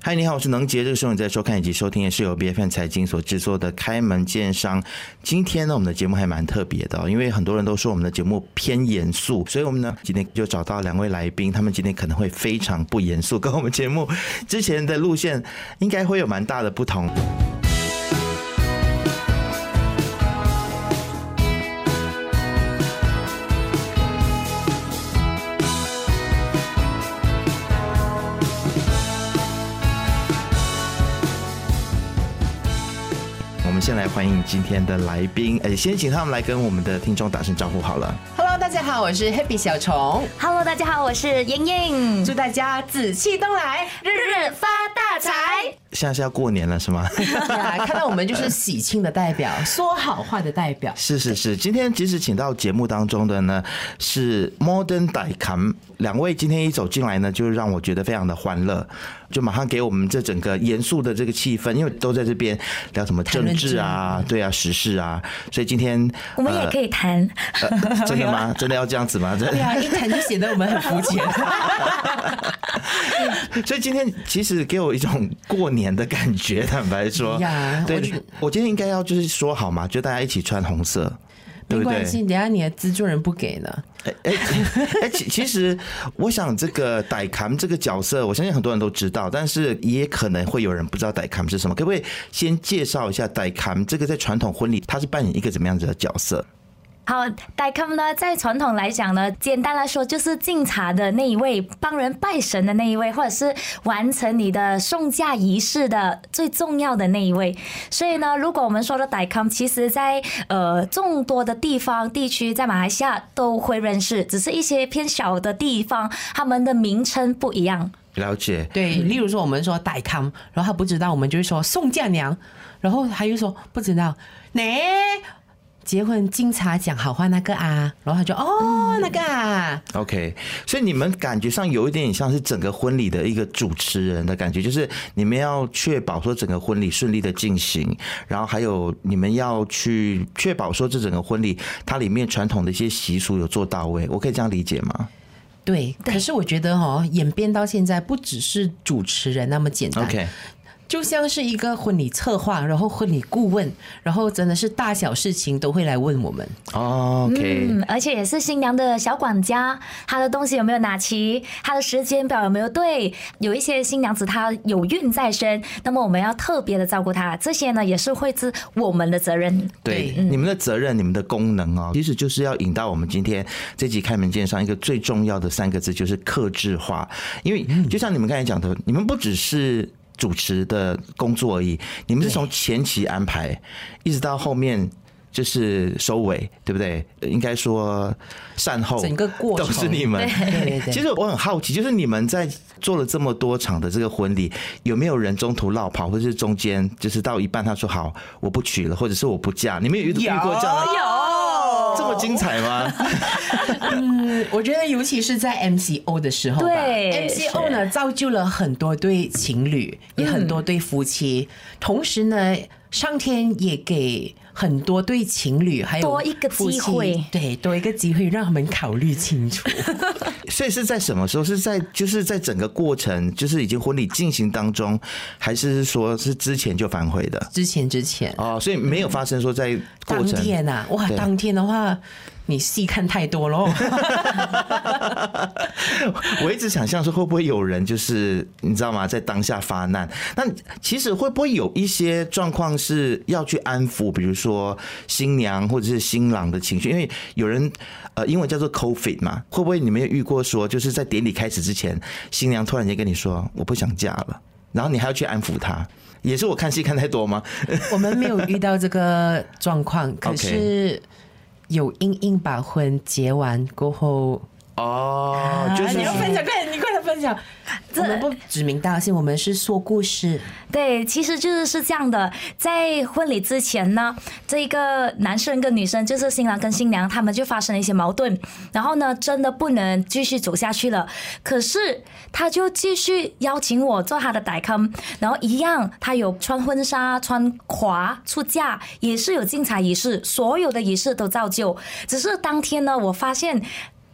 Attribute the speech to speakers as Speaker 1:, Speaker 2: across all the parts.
Speaker 1: 嗨，你好，我是能杰。这个时候你在收看以及收听的是由 B F N 财经所制作的《开门见商》。今天呢，我们的节目还蛮特别的、因为很多人都说我们的节目偏严肃，所以我们呢今天就找到两位来宾，他们今天可能会非常不严肃，跟我们节目之前的路线应该会有蛮大的不同。先来欢迎今天的来宾，哎，先请他们来跟我们的听众打声招呼好了。
Speaker 2: Hello，大家好，我是 Happy 小虫
Speaker 3: ，Hello，大家好，我是莹莹，
Speaker 2: 祝大家紫气东来，
Speaker 3: 日日发大财。
Speaker 1: 现在是要过年了是吗？
Speaker 2: 呀 看到我们就是喜庆的代表，说好话的代表。
Speaker 1: 是是是，今天即使请到节目当中的呢是 Modern d a i k a m 两位今天一走进来呢，就让我觉得非常的欢乐，就马上给我们这整个严肃的这个气氛，因为都在这边聊什么政治啊，对啊，时事啊，所以今天
Speaker 3: 我们也可以谈，
Speaker 1: 呃真的吗？真的要这样子吗？真
Speaker 2: 对啊，一谈就显得我们很肤浅。
Speaker 1: 所以今天其实给我一种过年的感觉，坦白说
Speaker 2: 呀，
Speaker 1: 对
Speaker 2: 我，
Speaker 1: 我今天应该要就是说好嘛，就大家一起穿红色，
Speaker 2: 没关？系，等下你的资助人不给呢。
Speaker 1: 哎哎 哎，其其实我想这个傣坎这个角色，我相信很多人都知道，但是也可能会有人不知道傣坎是什么。可不可以先介绍一下傣坎这个在传统婚礼，他是扮演一个怎么样子的角色？
Speaker 3: 好，代康呢，在传统来讲呢，简单来说就是敬茶的那一位，帮人拜神的那一位，或者是完成你的送嫁仪式的最重要的那一位。所以呢，如果我们说的代康其实在呃众多的地方地区，在马来西亚都会认识，只是一些偏小的地方，他们的名称不一样。
Speaker 1: 了解，
Speaker 2: 对，例如说我们说代康，然后他不知道，我们就会说送嫁娘，然后他又说不知道，呢。结婚敬茶讲好话那个啊，然后他就哦那个啊
Speaker 1: ，OK，所以你们感觉上有一点点像是整个婚礼的一个主持人的感觉，就是你们要确保说整个婚礼顺利的进行，然后还有你们要去确保说这整个婚礼它里面传统的一些习俗有做到位，我可以这样理解吗
Speaker 2: 对。可是我觉得哦，演变到现在不只是主持人那么简单
Speaker 1: ？OK，
Speaker 2: 就像是一个婚礼策划，然后婚礼顾问，然后真的是大小事情都会来问我们。
Speaker 1: 哦 OK，
Speaker 3: 嗯，而且也是新娘的小管家，她的东西有没有拿齐，她的时间表有没有对？有一些新娘子她有孕在身，那么我们要特别的照顾她，这些呢也是会是我们的责任。
Speaker 1: 对，
Speaker 2: 对
Speaker 1: 你们的责任、你们的功能哦，其实就是要引到我们今天这集开门见山一个最重要的三个字，就是克制化。因为就像你们刚才讲的，你们不只是主持的工作而已，你们是从前期安排一直到后面。就是收尾，对不对？应该说善后，
Speaker 2: 整个过程
Speaker 1: 都是你们。
Speaker 2: 对对对，
Speaker 1: 其实我很好奇，就是你们在做了这么多场的这个婚礼，有没有人中途落跑，或者是中间就是到一半他说好我不娶了，或者是我不嫁？你们有遇遇过这样的？
Speaker 2: 有
Speaker 1: 这么精彩吗？
Speaker 2: 嗯，我觉得尤其是在 MCO 的时候吧。
Speaker 3: 对
Speaker 2: ，MCO 呢造就了很多对情侣，也很多对夫妻，同时呢，上天也给很多对情侣还有
Speaker 3: 多一个机会
Speaker 2: 对，多一个机会让他们考虑清楚。
Speaker 1: 所以是在什么时候？是在就是在整个过程，就是已经婚礼进行当中，还是说是之前就反悔的？
Speaker 2: 之前之前，
Speaker 1: 哦，所以没有发生说在过
Speaker 2: 当
Speaker 1: 程。
Speaker 2: 天啊，哇，当天的话，你戏看太多喽。
Speaker 1: 我一直想象说会不会有人就是你知道吗，在当下发难。那其实会不会有一些状况是要去安抚，比如说新娘或者是新郎的情绪？因为有人呃，英文叫做 COVID 嘛，会不会你们有遇过说，就是在典礼开始之前，新娘突然间跟你说我不想嫁了，然后你还要去安抚她？也是我看戏看太多吗？
Speaker 2: 我们没有遇到这个状况，可是 有硬硬把婚结完过后，
Speaker 1: 哦，就是
Speaker 2: 啊你要分享，快点，你快点分享。我们不指名道姓，我们是说故事。
Speaker 3: 对，其实就是是这样的，在婚礼之前呢，这一个男生跟女生，就是新郎跟新娘，他们就发生了一些矛盾，然后呢，真的不能继续走下去了。可是他就继续邀请我做他的代坑，然后一样，他有穿婚纱、穿华出嫁，也是有敬彩仪式，所有的仪式都照旧。只是当天呢，我发现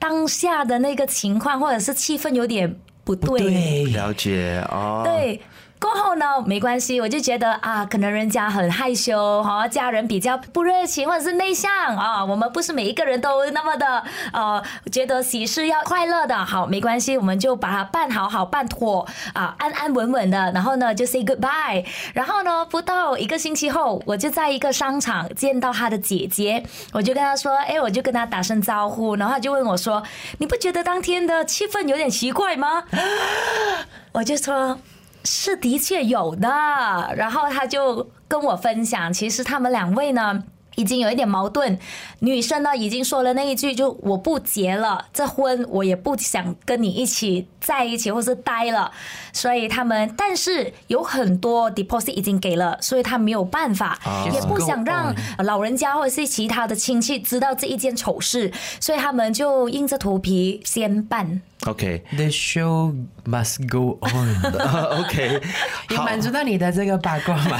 Speaker 3: 当下的那个情况或者是气氛有点不对。
Speaker 2: 对，
Speaker 1: 了解哦。
Speaker 3: 对，过后呢，没关系，我就觉得啊，可能人家很害羞哈，家人比较不热情或者是内向啊，我们不是每一个人都那么的呃，觉得喜事要快乐的，好，没关系，我们就把它办好好办妥啊，安安稳稳的，然后呢就 say goodbye，然后呢不到一个星期后，我就在一个商场见到他的姐姐，我就跟他说，哎，我就跟他打声招呼，然后他就问我说，你不觉得当天的气氛有点奇怪吗？我就说。是的确有的，然后他就跟我分享，其实他们两位呢已经有一点矛盾，女生呢已经说了那一句，就我不结了，这婚我也不想跟你一起在一起或是待了，所以他们但是有很多 deposit 已经给了，所以他没有办法，也不想让老人家或者是其他的亲戚知道这一件丑事，所以他们就硬着头皮先办。
Speaker 1: OK，OK，、
Speaker 2: The show must go
Speaker 1: on，OK，
Speaker 2: 有
Speaker 1: 好
Speaker 2: 满足到你的这个八卦嘛？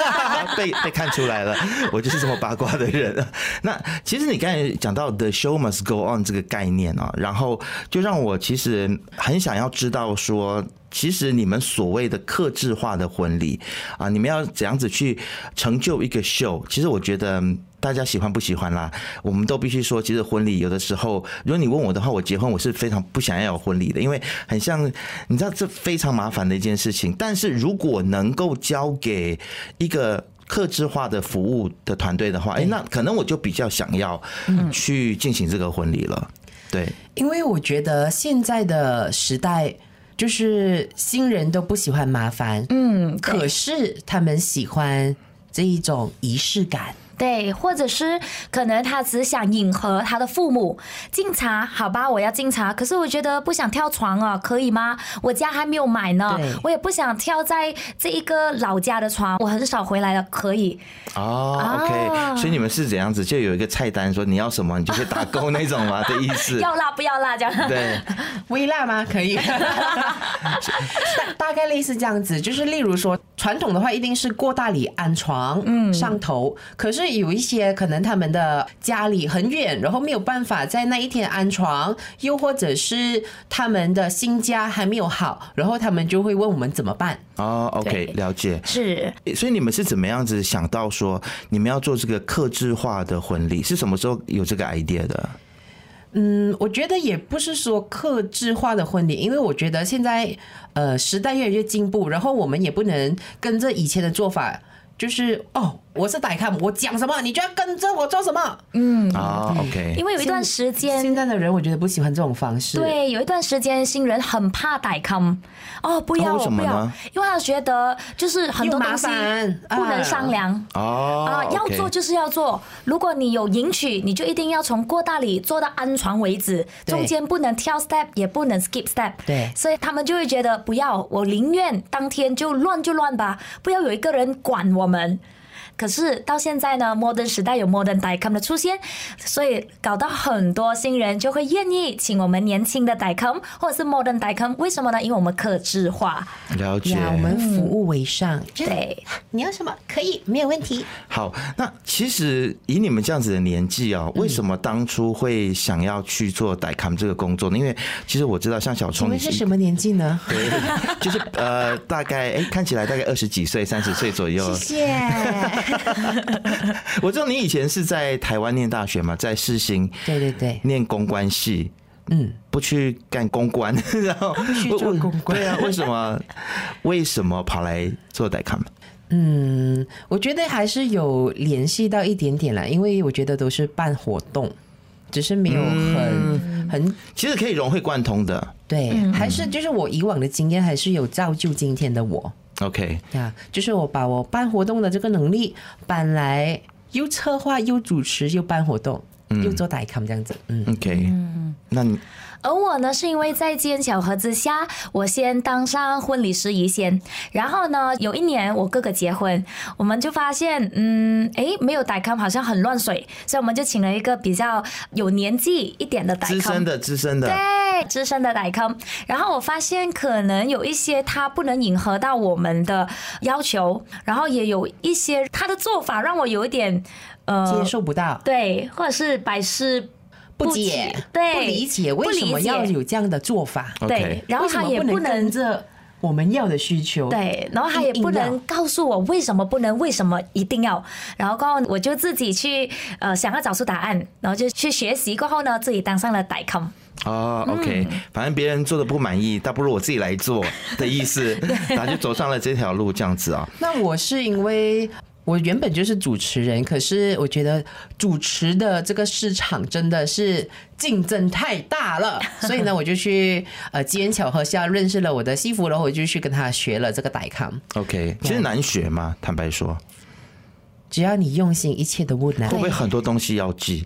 Speaker 1: 被被看出来了，我就是这么八卦的人。那其实你刚才讲到 “the show must go on” 这个概念啊，然后就让我其实很想要知道说。其实你们所谓的克制化的婚礼啊，你们要怎样子去成就一个秀？其实我觉得嗯大家喜欢不喜欢啦，我们都必须说，其实婚礼有的时候，如果你问我的话，我结婚我是非常不想要有婚礼的，因为很像你知道这非常麻烦的一件事情。但是如果能够交给一个克制化的服务的团队的话，哎，那可能我就比较想要去进行这个婚礼了。对，
Speaker 2: 因为我觉得现在的时代，就是新人都不喜欢麻烦，
Speaker 3: 嗯，
Speaker 2: 可是他们喜欢这一种仪式感。
Speaker 3: 对，或者是可能他只想迎合他的父母敬茶，好吧，我要敬茶。可是我觉得不想跳床啊，可以吗？我家还没有买呢，我也不想跳在这一个老家的床，我很少回来了，可以。
Speaker 1: 哦
Speaker 3: 啊
Speaker 1: ，OK，所以你们是怎样子？就有一个菜单说你要什么，你就去打勾那种吗的意思？
Speaker 3: 要辣不要辣这样？
Speaker 1: 对，
Speaker 2: 微辣吗？可以，大大概类似这样子，就是例如说，传统的话一定是过大礼安床，嗯，上头。可是有一些可能他们的家里很远，然后没有办法在那一天安床，又或者是他们的新家还没有好，然后他们就会问我们怎么办。
Speaker 1: 哦，OK，了解。
Speaker 3: 是
Speaker 1: 所以你们是怎么样子想到说你们要做这个克制化的婚礼？是什么时候有这个 idea 的？
Speaker 2: 嗯，我觉得也不是说克制化的婚礼，因为我觉得现在呃时代越来越进步，然后我们也不能跟着以前的做法，就是哦，我是歹看，我讲什么你就要跟着我做什么。
Speaker 3: 嗯，
Speaker 1: 啊，OK，
Speaker 3: 因为有一段时间
Speaker 2: 现在的人我觉得不喜欢这种方式。，
Speaker 3: 对，有一段时间新人很怕歹康，哦，不要，
Speaker 1: 哦为什么
Speaker 3: 不要，因为他觉得就是很多东西不能
Speaker 2: 啊
Speaker 3: 商量。
Speaker 1: 哦
Speaker 3: 啊，要做就是要做。如果你有迎娶，你就一定要从过大礼做到安床为止，中间不能跳 step，也不能 skip step。
Speaker 2: 对。
Speaker 3: 所以他们就会觉得不要，我宁愿当天就乱就乱吧，不要有一个人管我我们可是到现在呢，modern 时代有 modern DICOM 的出现，所以搞到很多新人就会愿意请我们年轻的 DICOM 或者是 modern DICOM，为什么呢？因为我们克制化，
Speaker 1: 了解。
Speaker 2: 呀，我们服务为上。
Speaker 3: 对，
Speaker 2: 你要什么可以，没有问题。
Speaker 1: 好，那其实以你们这样子的年纪啊、为什么当初会想要去做代 com 这个工作呢？因为其实我知道，像小
Speaker 2: 请
Speaker 1: 聪，你
Speaker 2: 们是什么年纪呢？
Speaker 1: 对，就是呃，大概哎、看起来大概二十几岁、三十岁左右。
Speaker 2: 谢谢。
Speaker 1: 我知道你以前是在台湾念大学嘛，在世新
Speaker 2: 对对对，
Speaker 1: 念公关系，
Speaker 2: 嗯，
Speaker 1: 不去干公关，然后不
Speaker 2: 去做公关
Speaker 1: 对啊，为什么？为什么跑来做代 com？
Speaker 2: 嗯，我觉得还是有联系到一点点啦，因为我觉得都是办活动，只是没有很、很
Speaker 1: 其实可以融会贯通的。
Speaker 2: 对，还是就是我以往的经验还是有造就今天的我
Speaker 1: OK，
Speaker 2: 啊，就是我把我办活动的这个能力搬来，又策划又主持又办活动，又做代 com 这样子，嗯。
Speaker 1: OK，嗯。那你
Speaker 3: 而我呢，是因为在机缘巧合之下，我先当上婚礼司仪先，然后呢，有一年我哥哥结婚，我们就发现，嗯，诶，没有代 com 好像很乱水，所以我们就请了一个比较有年纪一点的代 com，
Speaker 1: 资深的资深的，
Speaker 3: 对，资深的代 com。然后我发现可能有一些他不能迎合到我们的要求，然后也有一些他的做法让我有一点呃
Speaker 2: 接受不到，
Speaker 3: 对，或者是百思
Speaker 2: 不解，
Speaker 3: 对，
Speaker 2: 不理解为什么要有这样的做法？
Speaker 3: 对，然后他也
Speaker 2: 不能跟
Speaker 3: 能
Speaker 2: 着我我们要的需求。
Speaker 3: 对，然后他也不能告诉我为什么不能，为什么一定要，然后过后我就自己去呃想要找出答案，然后就去学习，过后呢自己当上了代 com。
Speaker 1: 哦，OK，反正别人做的不满意，倒不如我自己来做的意思，然后就走上了这条路，这样子啊。
Speaker 2: 那我是因为我原本就是主持人，可是我觉得主持的这个市场真的是竞争太大了，所以呢，我就去呃机缘巧合下认识了我的西服，然后我就去跟他学了这个代康。
Speaker 1: OK，其实难学吗？坦白说，
Speaker 2: 只要你用心，一切都不难
Speaker 1: 会。不会很多东西要记？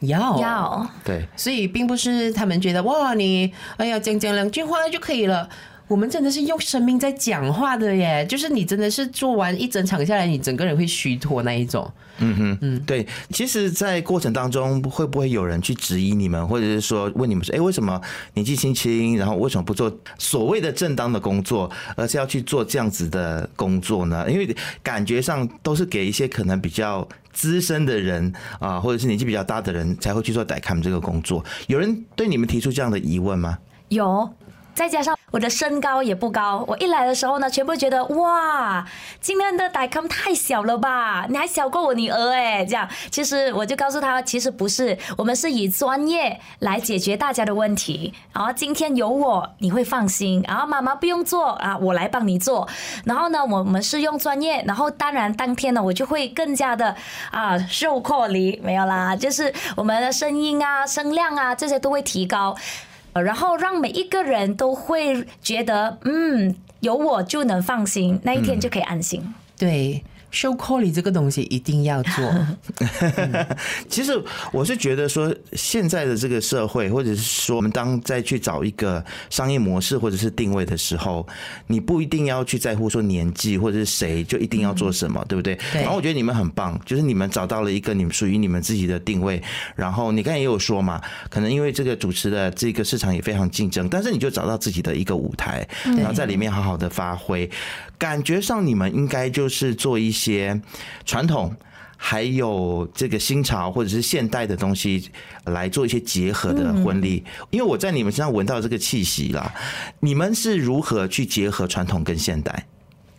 Speaker 2: 要
Speaker 3: 要
Speaker 1: 对，
Speaker 2: 所以并不是他们觉得哇，你哎呀讲讲两句话就可以了。我们真的是用生命在讲话的耶，就是你真的是做完一整场下来，你整个人会虚脱那一种。
Speaker 1: 嗯哼，嗯对，其实，在过程当中，会不会有人去质疑你们，或者是说问你们说，哎，为什么年纪轻轻，然后为什么不做所谓的正当的工作，而是要去做这样子的工作呢？因为感觉上都是给一些可能比较资深的人啊，或者是年纪比较大的人才会去做代看这个工作。有人对你们提出这样的疑问吗？
Speaker 3: 有，再加上我的身高也不高，我一来的时候呢，全部觉得哇，今天的代 com 太小了吧，你还小过我女儿哎，这样，其实我就告诉他，其实不是，我们是以专业来解决大家的问题，然后今天有我，你会放心，然后妈妈不用做啊，我来帮你做，然后呢，我们是用专业，然后当然当天呢，我就会更加的啊受扩离，没有啦，就是我们的声音啊、声量啊这些都会提高。呃然后让每一个人都会觉得，嗯，有我就能放心，那一天就可以安心。
Speaker 2: 对，show call 这个东西一定要做。
Speaker 1: 其实我是觉得说，现在的这个社会，或者是说我们当再去找一个商业模式或者是定位的时候，你不一定要去在乎说年纪或者是谁就一定要做什么，对不对？
Speaker 2: 对
Speaker 1: 然后我觉得你们很棒，就是你们找到了一个你们属于你们自己的定位。然后你刚才也有说嘛，可能因为这个主持的这个市场也非常竞争，但是你就找到自己的一个舞台，然后在里面好好的发挥。感觉上你们应该就是做一些传统。还有这个新潮或者是现代的东西来做一些结合的婚礼，因为我在你们身上闻到这个气息啦。你们是如何去结合传统跟现代？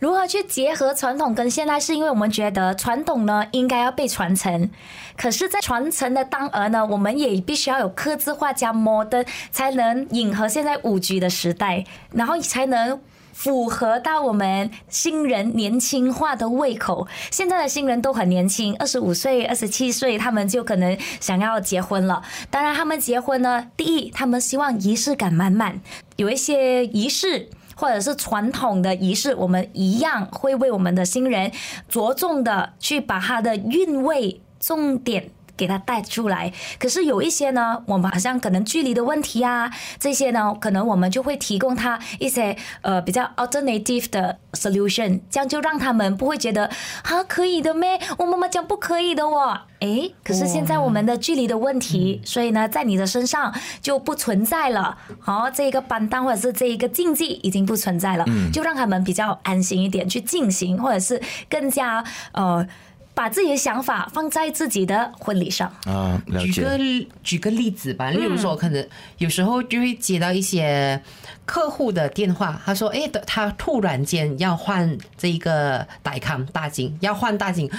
Speaker 3: 如何去结合传统跟现代？是因为我们觉得传统呢应该要被传承，可是，在传承的当儿呢，我们也必须要有刻字化加 modern，才能迎合现在五 G 的时代，然后才能。符合到我们新人年轻化的胃口。现在的新人都很年轻，二十五岁、二十七岁，他们就可能想要结婚了。当然，他们结婚呢，第一，他们希望仪式感满满，有一些仪式。或者是传统的仪式，我们一样会为我们的新人着重的去把他的韵味重点。给他带出来，可是有一些呢，我们好像可能距离的问题啊，这些呢，可能我们就会提供他一些呃比较 alternative 的 solution，这样就让他们不会觉得啊可以的咩？我妈妈讲不可以的哦，诶，可是现在我们的距离的问题，所以呢，在你的身上就不存在了。好，这一个班单或者是这一个禁忌已经不存在了，就让他们比较安心一点去进行，或者是更加呃。把自己的想法放在自己的婚礼上。
Speaker 1: 啊，了
Speaker 2: 举个。举个例子吧，例如说，可能有时候就会接到一些客户的电话，他说：“哎，他突然间要换这一个代康大金，要换大金。”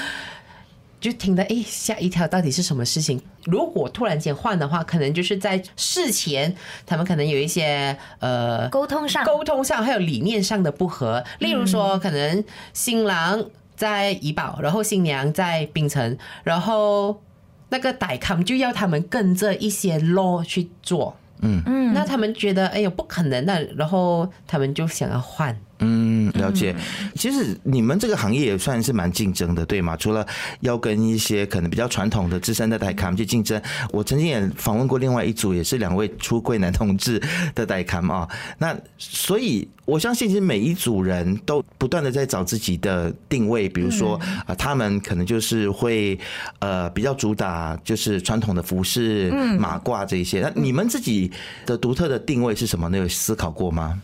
Speaker 2: 就听得哎吓一跳，到底是什么事情？如果突然间换的话，可能就是在事前，他们可能有一些呃
Speaker 3: 沟通上
Speaker 2: 沟通上还有理念上的不合。例如说，可能新郎在怡保，然后新娘在槟城，然后那个代康就要他们跟着一些 law 去做。
Speaker 1: 嗯
Speaker 3: 嗯，
Speaker 2: 那他们觉得哎呦不可能的，然后他们就想要换。
Speaker 1: 嗯，了解。其实你们这个行业也算是蛮竞争的，对吗？除了要跟一些可能比较传统的资深的代康去竞争，我曾经也访问过另外一组，也是两位出柜男同志的代康啊。那所以我相信，其实每一组人都不断的在找自己的定位，比如说啊、他们可能就是会呃比较主打就是传统的服饰、马褂这一些。那你们自己的独特的定位是什么呢？有思考过吗？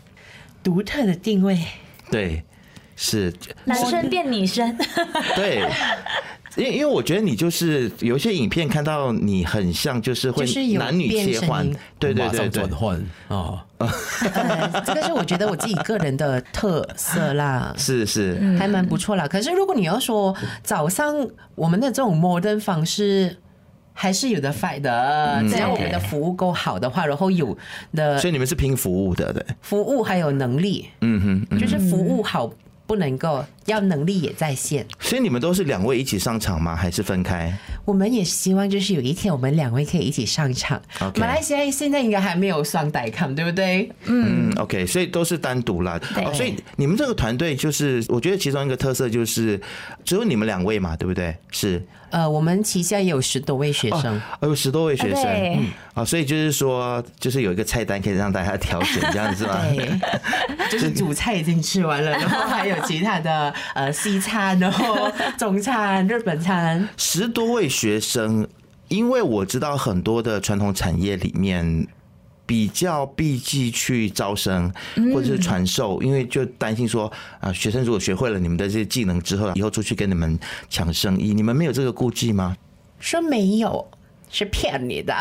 Speaker 2: 独特的定位，
Speaker 1: 对，是
Speaker 3: 男生变女生，
Speaker 1: 对，因为因为我觉得你就是有一些影片看到你很像，就是会
Speaker 2: 就是有
Speaker 1: 男女切换对对对
Speaker 4: 转，换啊，
Speaker 2: 呃，这个是我觉得我自己个人的特色啦。
Speaker 1: 是是，
Speaker 2: 还蛮不错啦。可是如果你要说早上我们的这种 modern 方式。还是有的 fight 的，只要我们的服务够好的话，然后有的
Speaker 1: 所以你们是拼服务的，对，
Speaker 2: 服务还有能力，
Speaker 1: 嗯哼，
Speaker 2: 就是服务好不能够，要能力也在线。
Speaker 1: 所以你们都是两位一起上场吗？还是分开？
Speaker 2: 我们也希望就是有一天我们两位可以一起上场。马来西亚现在应该还没有双代抗，对不对？
Speaker 1: 嗯，OK，所以都是单独啦。哦，所以你们这个团队就是，我觉得其中一个特色就是只有你们两位嘛，对不对？是，
Speaker 2: 呃，我们旗下也有十多位学生。
Speaker 1: 哦，有十多位学生，啊，所以就是说，就是有一个菜单可以让大家挑选，这样子吗？
Speaker 2: 对，就是主菜已经吃完了，然后还有其他的呃西餐，然后中餐、日本餐。
Speaker 1: 十多位学生，因为我知道很多的传统产业里面。比较避忌去招生或者是传授，因为就担心说啊，学生如果学会了你们的这些技能之后，以后出去跟你们抢生意，你们没有这个顾忌吗？
Speaker 2: 说没有。是骗你的，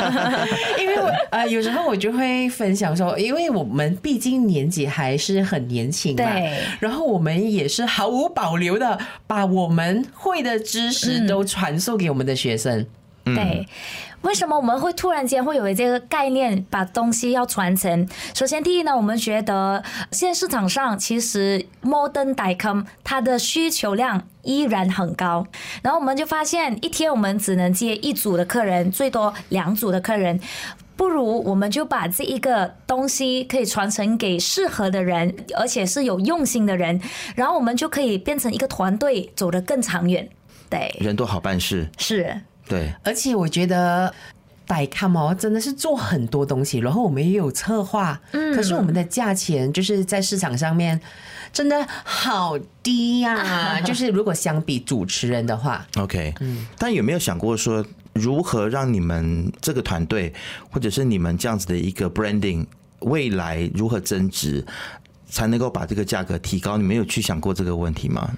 Speaker 2: 因为我呃有时候我就会分享说，因为我们毕竟年纪还是很年轻嘛，
Speaker 3: 对
Speaker 2: 然后我们也是毫无保留的把我们会的知识都传授给我们的学生。
Speaker 3: 对，为什么我们会突然间会有这个概念，把东西要传承？首先，第一呢，我们觉得现在市场上其实 modern dicom 它的需求量依然很高，然后我们就发现一天我们只能接一组的客人，最多两组的客人。不如我们就把这一个东西可以传承给适合的人，而且是有用心的人，然后我们就可以变成一个团队，走得更长远。对，
Speaker 1: 人多好办事，
Speaker 3: 是。
Speaker 1: 对，
Speaker 2: 而且我觉得。代看哦，真的是做很多东西，然后我们也有策划，嗯，可是我们的价钱就是在市场上面真的好低呀、就是如果相比主持人的话
Speaker 1: ，OK，嗯，但有没有想过说，如何让你们这个团队，或者是你们这样子的一个 branding，未来如何增值，才能够把这个价格提高？你们有去想过这个问题吗？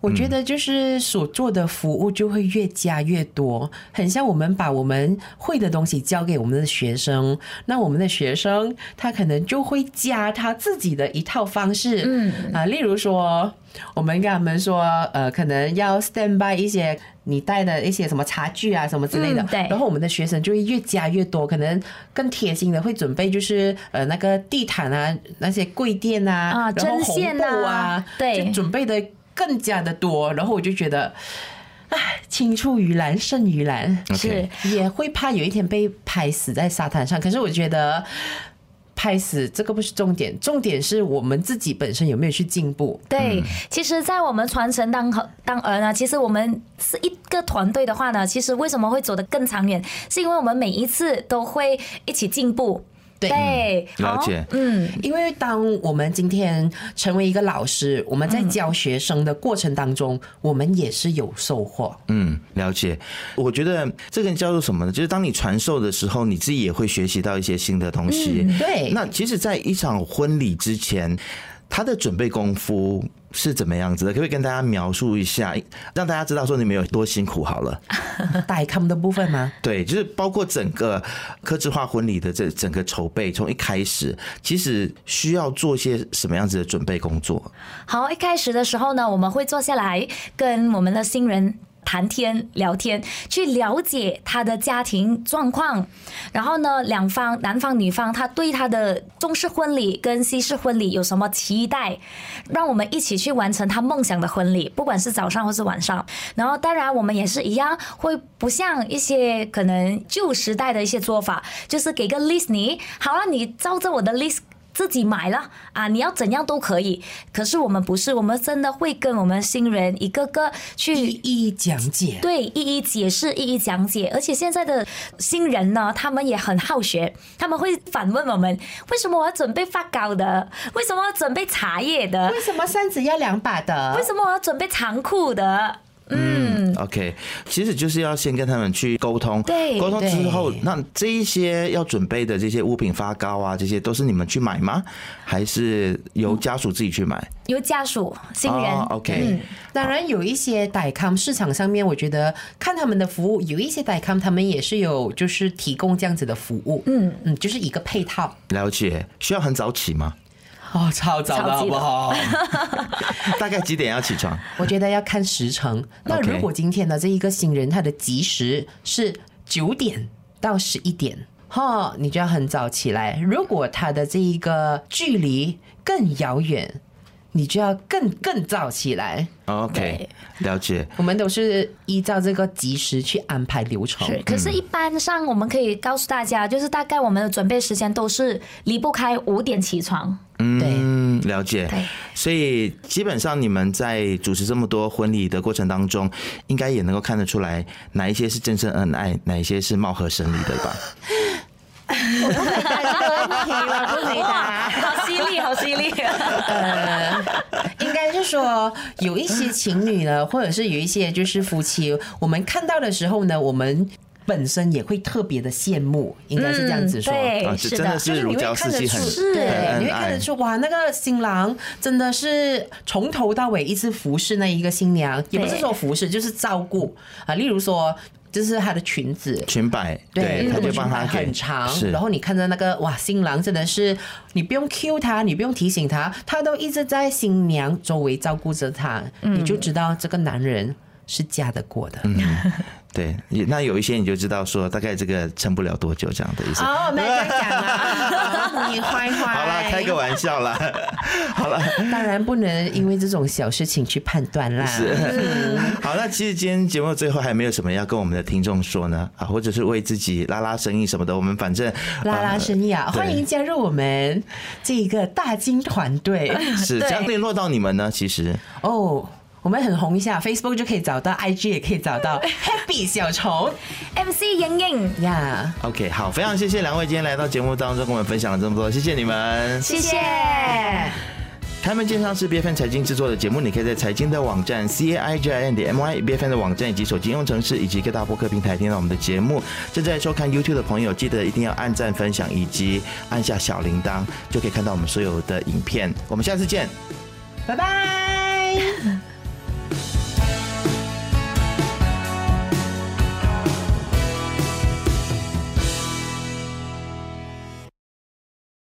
Speaker 2: 我觉得就是所做的服务就会越加越多，很像我们把我们会的东西交给我们的学生，那我们的学生他可能就会加他自己的一套方式，嗯。啊，例如说我们跟他们说，呃，可能要 stand by 一些你带的一些什么茶具啊什么之类的，
Speaker 3: 嗯对。
Speaker 2: 然后我们的学生就会越加越多，可能更贴心的会准备就是呃那个地毯啊，那些柜垫啊，
Speaker 3: 啊针线
Speaker 2: 布
Speaker 3: 啊
Speaker 2: 啊，
Speaker 3: 对。
Speaker 2: 就准备的更加的多，然后我就觉得，唉，青出于蓝胜于蓝
Speaker 3: 是
Speaker 2: 也会怕有一天被拍死在沙滩上。可是我觉得。拍死这个不是重点，重点是我们自己本身有没有去进步。
Speaker 3: 对，其实，在我们传承当当儿呢，其实我们是一个团队的话呢，其实为什么会走得更长远，是因为我们每一次都会一起进步。
Speaker 2: 对
Speaker 3: 对，
Speaker 1: 了解
Speaker 3: 嗯，
Speaker 2: 因为当我们今天成为一个老师，我们在教学生的过程当中，我们也是有收获。
Speaker 1: 嗯，了解。我觉得这个叫做什么呢？就是当你传授的时候，你自己也会学习到一些新的东西。
Speaker 2: 对，
Speaker 1: 那其实，在一场婚礼之前，他的准备功夫是怎么样子的？可不可以跟大家描述一下，让大家知道说你们有多辛苦？好了，
Speaker 2: 大 com 的部分吗？
Speaker 1: 对，就是包括整个科制化婚礼的这整个筹备，从一开始，其实需要做些什么样子的准备工作？
Speaker 3: 好，一开始的时候呢，我们会坐下来跟我们的新人。谈天聊天，去了解他的家庭状况，然后呢，两方男方女方他对他的中式婚礼跟西式婚礼有什么期待，让我们一起去完成他梦想的婚礼，不管是早上或是晚上。然后，当然我们也是一样，会不像一些可能旧时代的一些做法，就是给个 list 你，好了，你照着我的 list。自己买了啊！你要怎样都可以，可是我们不是，我们真的会跟我们新人一个个去
Speaker 2: 一一讲解。
Speaker 3: 对，一一解释，一一讲解。而且现在的新人呢，他们也很好学，他们会反问我们：为什么我要准备发糕的？为什么要准备茶叶的？
Speaker 2: 为什么扇子要两把的？
Speaker 3: 为什么我要准备长裤的？
Speaker 1: 嗯，OK，其实就是要先跟他们去沟通，
Speaker 3: 对
Speaker 1: 沟通之后，那这一些要准备的这些物品发糕啊，这些都是你们去买吗？还是由家属自己去买？
Speaker 3: 由家属新人、
Speaker 1: 哦，OK，
Speaker 2: 当然有一些代康市场上面，我觉得看他们的服务，有一些代康他们也是有就是提供这样子的服务，嗯。嗯，就是一个配套。
Speaker 1: 了解，需要很早起吗？
Speaker 2: 哦，超早的好不好？
Speaker 1: 大概几点要起床？
Speaker 2: 我觉得要看时辰。那如果今天的这一个新人，他的吉时是九点到十一点，哈，你就要很早起来。如果他的这一个距离更遥远，你就要更更早起来。
Speaker 1: OK，了解。
Speaker 2: 我们都是依照这个及时去安排流程。
Speaker 3: 是，可是，一般上我们可以告诉大家，就是大概我们的准备时间都是离不开五点起床。
Speaker 1: 嗯，了解
Speaker 3: 对。
Speaker 1: 所以基本上你们在主持这么多婚礼的过程当中，应该也能够看得出来哪一些是真正恩爱，哪一些是貌合神离的吧？
Speaker 2: 我不回答这个问题了，不回答。
Speaker 3: 好犀利，好犀利！
Speaker 2: 呃，应该是说有一些情侣呢，或者是有一些就是夫妻，我们看到的时候呢，我们本身也会特别的羡慕，应该是这样子说。
Speaker 3: 嗯对
Speaker 1: 啊，这真的
Speaker 3: 是的
Speaker 1: 是你会看得出
Speaker 3: 是
Speaker 2: 你会看得。出哇，那个新郎真的是从头到尾一直服侍那一个新娘，也不是说服侍，就是照顾啊。例如说，就是她的裙子。
Speaker 1: 裙摆，对，他
Speaker 2: 那个裙摆
Speaker 1: 就帮他给
Speaker 2: 很长，
Speaker 1: 是，
Speaker 2: 然后你看着那个哇，新郎真的是你不用 cue 他，你不用提醒他，他都一直在新娘周围照顾着他，你就知道这个男人是嫁得过的。
Speaker 1: 嗯对，那有一些你就知道说，大概这个撑不了多久这样的意思。
Speaker 2: 哦，没在讲啊，你坏坏。
Speaker 1: 开个玩笑啦。好了，
Speaker 2: 当然不能因为这种小事情去判断啦。
Speaker 1: 是，好，那其实今天节目最后还没有什么要跟我们的听众说呢？啊，或者是为自己拉拉生意什么的，我们反正
Speaker 2: 拉拉生意啊，
Speaker 1: 对
Speaker 2: 欢迎加入我们这一个大金团队
Speaker 1: 是
Speaker 3: 对
Speaker 1: 这样联络到你们呢。其实
Speaker 2: 哦。我们很红一下，Facebook 就可以找到，IG 也可以找到 Happy 小虫
Speaker 3: MC 莹莹，
Speaker 2: 呀。
Speaker 1: OK，好，非常谢谢两位今天来到节目当中跟我们分享了这么多，谢谢你们。
Speaker 3: 谢谢。
Speaker 1: 开门见山是 BFN 财经制作的节目，你可以在财经的网站 c a i j i n 点 m y BFN 的网站以及手机应用程式以及各大播客平台听到我们的节目。正在收看 YouTube 的朋友，记得一定要按赞、分享以及按下小铃铛，就可以看到我们所有的影片。我们下次见。
Speaker 2: 拜拜。